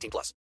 18 plus.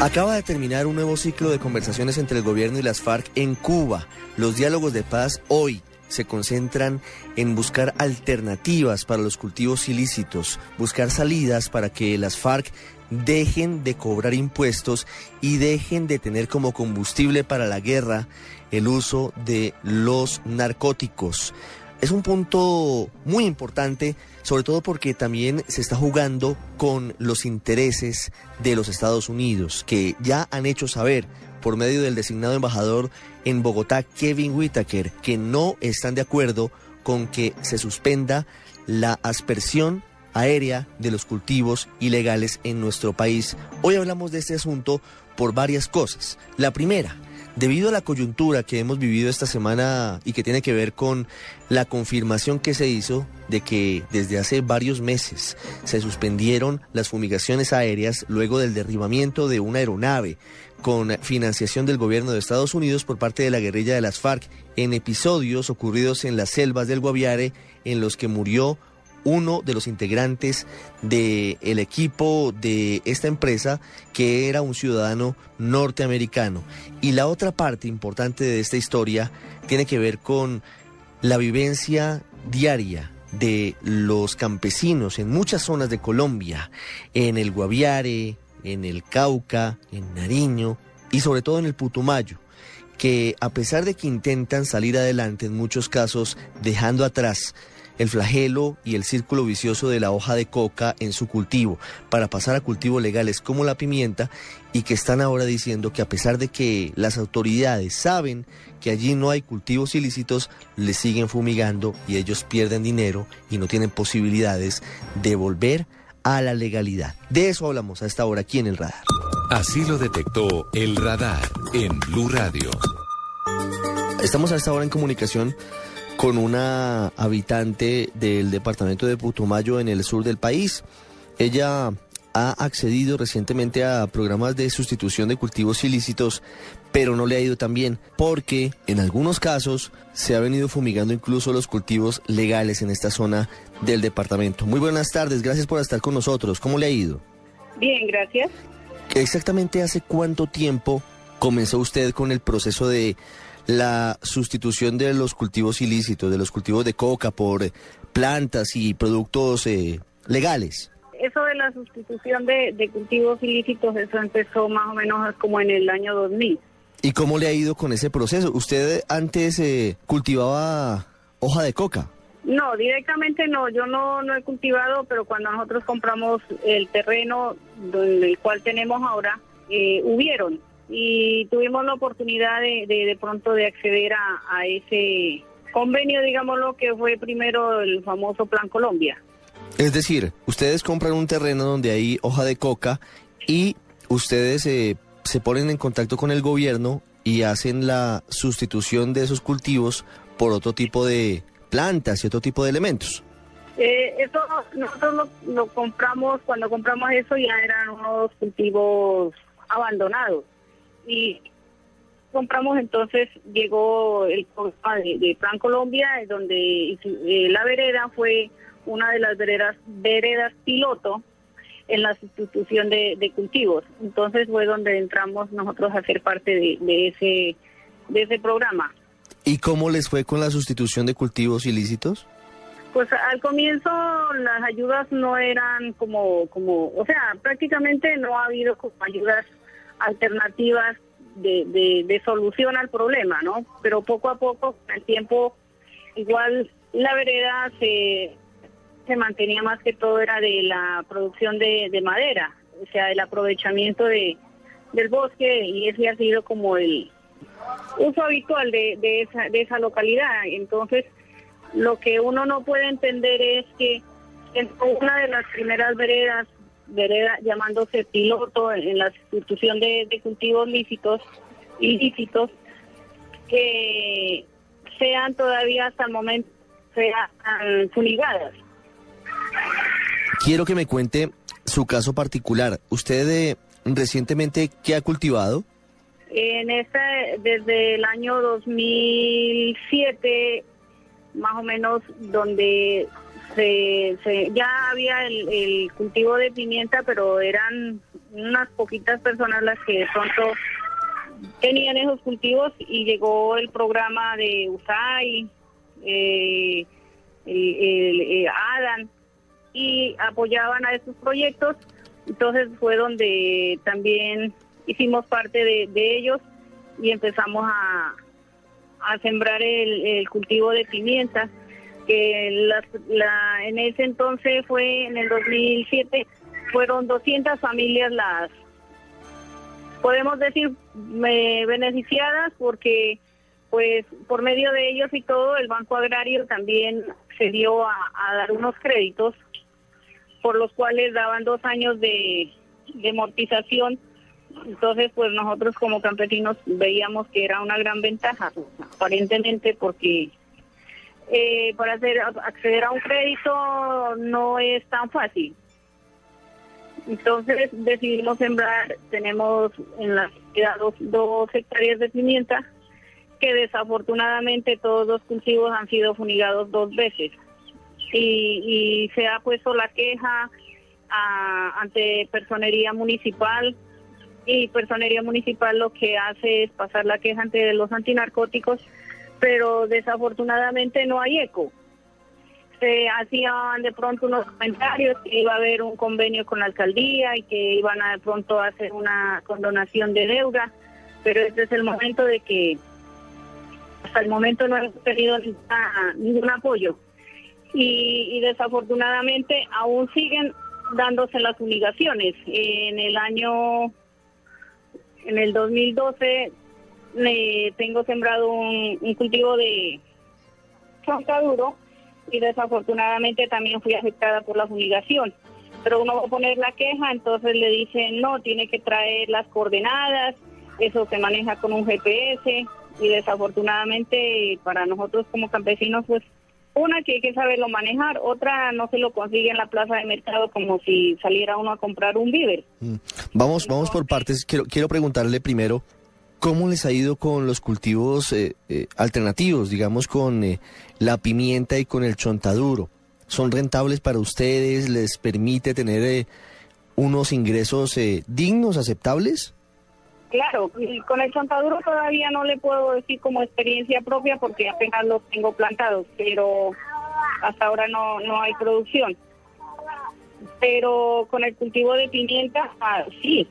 Acaba de terminar un nuevo ciclo de conversaciones entre el gobierno y las FARC en Cuba. Los diálogos de paz hoy se concentran en buscar alternativas para los cultivos ilícitos, buscar salidas para que las FARC dejen de cobrar impuestos y dejen de tener como combustible para la guerra el uso de los narcóticos. Es un punto muy importante, sobre todo porque también se está jugando con los intereses de los Estados Unidos, que ya han hecho saber por medio del designado embajador en Bogotá, Kevin Whitaker, que no están de acuerdo con que se suspenda la aspersión aérea de los cultivos ilegales en nuestro país. Hoy hablamos de este asunto por varias cosas. La primera, debido a la coyuntura que hemos vivido esta semana y que tiene que ver con la confirmación que se hizo de que desde hace varios meses se suspendieron las fumigaciones aéreas luego del derribamiento de una aeronave con financiación del gobierno de Estados Unidos por parte de la guerrilla de las FARC en episodios ocurridos en las selvas del Guaviare en los que murió uno de los integrantes del equipo de esta empresa que era un ciudadano norteamericano. Y la otra parte importante de esta historia tiene que ver con la vivencia diaria de los campesinos en muchas zonas de Colombia, en el Guaviare, en el Cauca, en Nariño y sobre todo en el Putumayo que a pesar de que intentan salir adelante en muchos casos dejando atrás el flagelo y el círculo vicioso de la hoja de coca en su cultivo para pasar a cultivos legales como la pimienta y que están ahora diciendo que a pesar de que las autoridades saben que allí no hay cultivos ilícitos, le siguen fumigando y ellos pierden dinero y no tienen posibilidades de volver a la legalidad. De eso hablamos a esta hora aquí en el radar. Así lo detectó el radar en Blue Radio. Estamos a esta hora en comunicación con una habitante del departamento de Putumayo en el sur del país. Ella ha accedido recientemente a programas de sustitución de cultivos ilícitos, pero no le ha ido tan bien porque en algunos casos se ha venido fumigando incluso los cultivos legales en esta zona del departamento. Muy buenas tardes, gracias por estar con nosotros. ¿Cómo le ha ido? Bien, gracias. ¿Exactamente hace cuánto tiempo comenzó usted con el proceso de la sustitución de los cultivos ilícitos, de los cultivos de coca por eh, plantas y productos eh, legales? Eso de la sustitución de, cultivos ilícitos, eso empezó más o menos como en el año 2000. ¿Y cómo le ha ido con ese proceso? ¿Usted antes eh, cultivaba hoja de coca? No, directamente no, yo no, no he cultivado, pero cuando nosotros compramos el terreno el cual tenemos ahora, hubieron y tuvimos la oportunidad de, de, pronto de acceder a, ese convenio, digámoslo, que fue primero el famoso Plan Colombia. Es decir, ustedes compran un terreno donde hay hoja de coca y ustedes eh, se ponen en contacto con el gobierno y hacen la sustitución de esos cultivos por otro tipo de plantas y otro tipo de elementos. Eh, eso nosotros lo compramos, cuando compramos eso ya eran unos cultivos abandonados y compramos entonces llegó el programa de, Plan Colombia donde eh, la vereda fue una de las veredas veredas piloto en la sustitución de, cultivos. Entonces fue donde entramos nosotros a ser parte de, ese de ese programa. Y cómo les fue con la sustitución de cultivos ilícitos pues al comienzo las ayudas no eran como como o sea prácticamente no ha habido ayudas alternativas de, de, solución al problema, ¿no? Pero poco a poco, con el tiempo, igual la vereda se, se mantenía más que todo era de la producción de, de madera, o sea, el aprovechamiento de, del bosque y ese ha sido como el uso habitual de, de, esa, de esa localidad. Entonces, lo que uno no puede entender es que una de las primeras veredas vereda llamándose piloto en la sustitución de, de cultivos lícitos, ilícitos, que sean todavía hasta el momento sean fumigadas. Quiero que me cuente su caso particular. ¿Usted eh, recientemente qué ha cultivado? En este, desde el año 2007, más o menos, donde se, ya había el, el cultivo de pimienta, pero eran unas poquitas personas las que de pronto tenían esos cultivos y llegó el programa de USAID, eh, el, eh, ADAN, y apoyaban a estos proyectos. Entonces fue donde también hicimos parte de, de ellos y empezamos a, a sembrar el, el cultivo de pimienta, que las- la, en ese entonces fue en el 2007, fueron 200 familias las, podemos decir, me- beneficiadas porque pues por medio de ellos y todo el Banco Agrario también se dio a, a dar unos créditos por los cuales daban dos años de, de amortización. Entonces, pues nosotros como campesinos veíamos que era una gran ventaja, aparentemente porque eh, para hacer acceder a un crédito no es tan fácil. Entonces decidimos sembrar, tenemos en la ciudad dos, dos hectáreas de pimienta, que desafortunadamente todos los cultivos han sido funigados dos veces. Y, y se ha puesto la queja a- ante personería municipal y personería municipal lo que hace es pasar la queja ante los antinarcóticos, pero desafortunadamente no hay eco se hacían de pronto unos comentarios que iba a haber un convenio con la alcaldía y que iban a de pronto hacer una condonación de deuda, pero este es el momento de que hasta el momento no hemos tenido ninguna- ningún apoyo y, y desafortunadamente aún siguen dándose las fumigaciones. En el año, en el 2012, tengo sembrado un, cultivo de choncaduro y desafortunadamente también fui afectada por la fumigación. Pero uno va a poner la queja, entonces le dicen, no, tiene que traer las coordenadas, eso se maneja con un GPS y desafortunadamente para nosotros como campesinos, pues una que hay que saberlo manejar, otra no se lo consigue en la plaza de mercado como si saliera uno a comprar un víver. Mm. Vamos, vamos por partes. Quiero, quiero preguntarle primero, ¿cómo les ha ido con los cultivos eh, eh, alternativos, digamos con eh, la pimienta y con el chontaduro? ¿Son rentables para ustedes? ¿Les permite tener eh, unos ingresos eh, dignos, aceptables? Claro, con el chontaduro todavía no le puedo decir como experiencia propia porque apenas los tengo plantados, pero hasta ahora no, no hay producción. Pero con el cultivo de pimienta, ah, sí.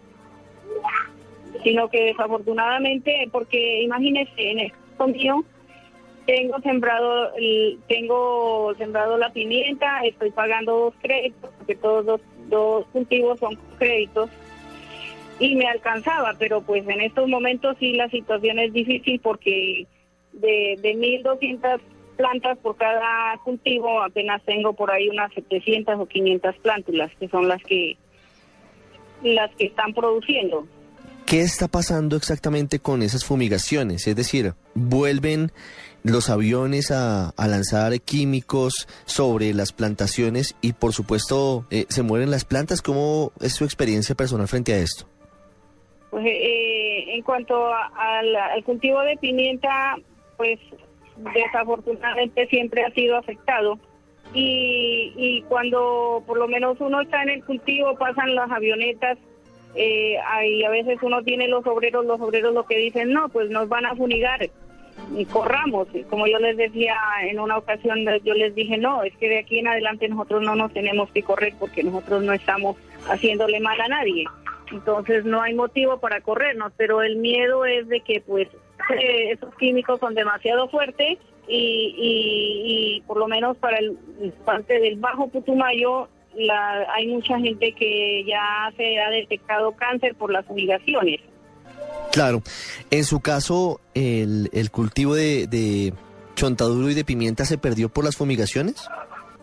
Sino que desafortunadamente, porque imagínese, en caso mío, tengo sembrado, tengo sembrado la pimienta, estoy pagando dos créditos, porque todos los dos cultivos son créditos y me alcanzaba, pero pues en estos momentos sí la situación es difícil porque de, de 1.200 plantas por cada cultivo apenas tengo por ahí unas 700 o 500 plántulas que son las que las que están produciendo. ¿Qué está pasando exactamente con esas fumigaciones? Es decir, ¿vuelven los aviones a, lanzar químicos sobre las plantaciones y por supuesto eh, se mueren las plantas? ¿Cómo es su experiencia personal frente a esto? Pues eh, en cuanto a- al cultivo de pimienta, pues desafortunadamente siempre ha sido afectado. Y, y cuando por lo menos uno está en el cultivo, pasan las avionetas, eh, ahí a veces uno tiene los obreros, los obreros lo que dicen, no, pues nos van a funigar y corramos. Como yo les decía en una ocasión, yo les dije, no, es que de aquí en adelante nosotros no nos tenemos que correr porque nosotros no estamos haciéndole mal a nadie. Entonces no hay motivo para corrernos, pero el miedo es de que pues eh, esos químicos son demasiado fuertes y, y, y por lo menos para el parte del Bajo Putumayo la, hay mucha gente que ya se ha detectado cáncer por las fumigaciones. Claro, en su caso, el, el cultivo de, de chontaduro y de pimienta se perdió por las fumigaciones.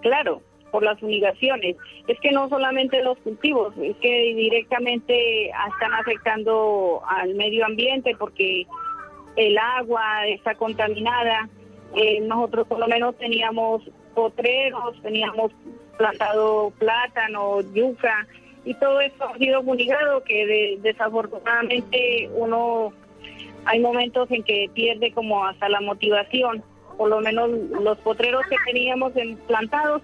Claro, por las fumigaciones. Es que no solamente los cultivos, es que directamente están afectando al medio ambiente porque el agua está contaminada. Eh, nosotros por lo menos teníamos potreros, teníamos plantado plátano, yuca, y todo esto ha sido fumigado que desafortunadamente uno hay momentos en que pierde como hasta la motivación. Por lo menos los potreros que teníamos plantados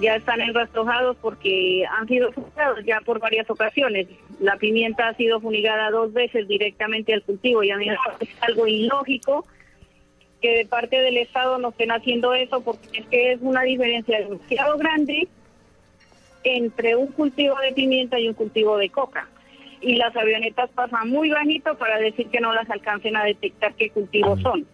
ya están enrastrojados porque han sido fumigados ya por varias ocasiones. La pimienta ha sido funigada dos veces directamente al cultivo y a mí es algo ilógico que de parte del Estado no estén haciendo eso porque es que es una diferencia demasiado grande entre un cultivo de pimienta y un cultivo de coca. Y las avionetas pasan muy bajito para decir que no las alcancen a detectar qué cultivos son.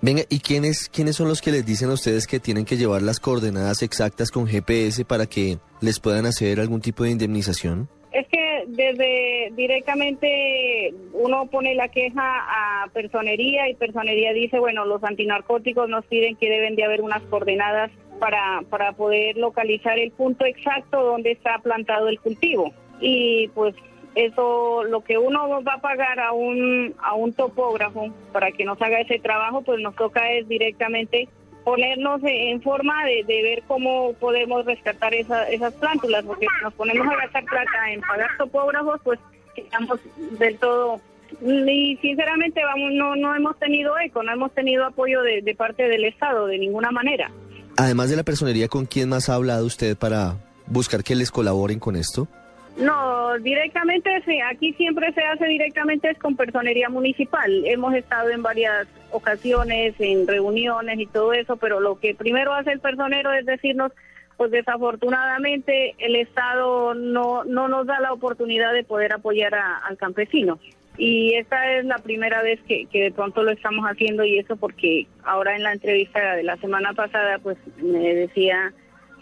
Venga, ¿y quiénes, quiénes son los que les dicen a ustedes que tienen que llevar las coordenadas exactas con GPS para que les puedan hacer algún tipo de indemnización? Es que desde directamente uno pone la queja a personería y personería dice, bueno, los antinarcóticos nos piden que deben de haber unas coordenadas para, para poder localizar el punto exacto donde está plantado el cultivo. Y pues eso, lo que uno va a pagar a un, a un topógrafo para que nos haga ese trabajo, pues nos toca es directamente ponernos en forma de, ver cómo podemos rescatar esas plántulas, porque si nos ponemos a gastar plata en pagar topógrafos, pues quedamos del todo y sinceramente vamos no no hemos tenido eco, no hemos tenido apoyo de, de parte del Estado de ninguna manera. Además de la personería, ¿con quién más ha hablado usted para buscar que les colaboren con esto? No, directamente, sí, aquí siempre se hace directamente es con personería municipal. Hemos estado en varias ocasiones, en reuniones y todo eso, pero lo que primero hace el personero es decirnos, pues desafortunadamente el Estado no, no nos da la oportunidad de poder apoyar al campesino. Y esta es la primera vez que, que de pronto lo estamos haciendo y eso porque ahora en la entrevista de la semana pasada pues me decía,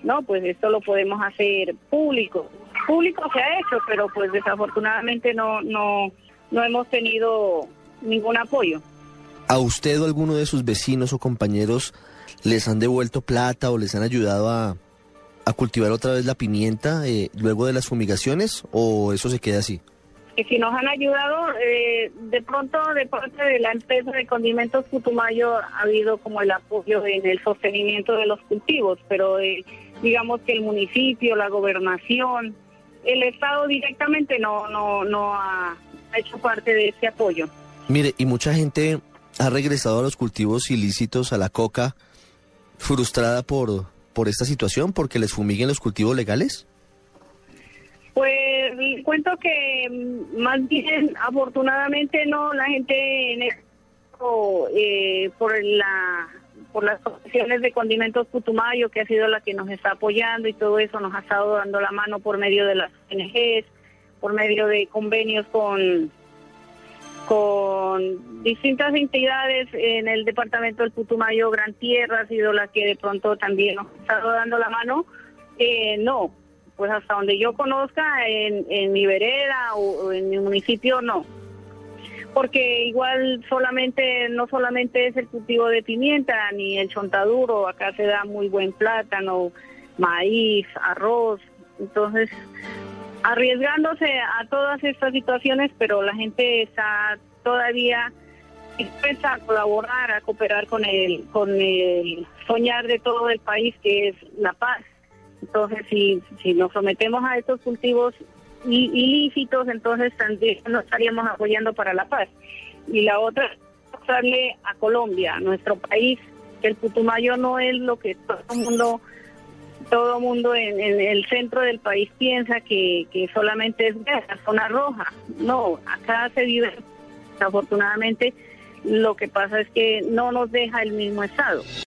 no, pues esto lo podemos hacer público. Público se ha hecho, pero pues desafortunadamente no, no, no hemos tenido ningún apoyo. ¿A usted o alguno de sus vecinos o compañeros les han devuelto plata o les han ayudado a, a cultivar otra vez la pimienta eh, luego de las fumigaciones o eso se queda así? que si nos han ayudado, eh, de pronto de parte de la empresa de condimentos Putumayo ha habido como el apoyo en el sostenimiento de los cultivos, pero eh, digamos que el municipio, la gobernación, el Estado directamente no, no, no ha hecho parte de ese apoyo. Mire, y mucha gente ha regresado a los cultivos ilícitos, a la coca, frustrada por, por esta situación, porque les fumiguen los cultivos legales. Pues cuento que mm, más bien afortunadamente no la gente en esto, eh, por la por las asociaciones de condimentos Putumayo que ha sido la que nos está apoyando y todo eso nos ha estado dando la mano por medio de las ONGs, por medio de convenios con con distintas entidades en el departamento del Putumayo, Gran Tierra ha sido la que de pronto también nos ha estado dando la mano. Eh, no, pues hasta donde yo conozca, en, en mi vereda o, en mi municipio, no. Porque igual solamente, no solamente es el cultivo de pimienta ni el chontaduro, acá se da muy buen plátano, maíz, arroz, entonces arriesgándose a todas estas situaciones, pero la gente está todavía dispuesta a colaborar, a cooperar con el, con el soñar de todo el país que es la paz. Entonces, si, si nos sometemos a estos cultivos ilícitos, entonces también no estaríamos apoyando para la paz. Y la otra, darle a Colombia, nuestro país, que el Putumayo no es lo que todo mundo todo mundo en, el centro del país piensa que, que solamente es la zona roja. No, acá se vive, desafortunadamente, lo que pasa es que no nos deja el mismo estado.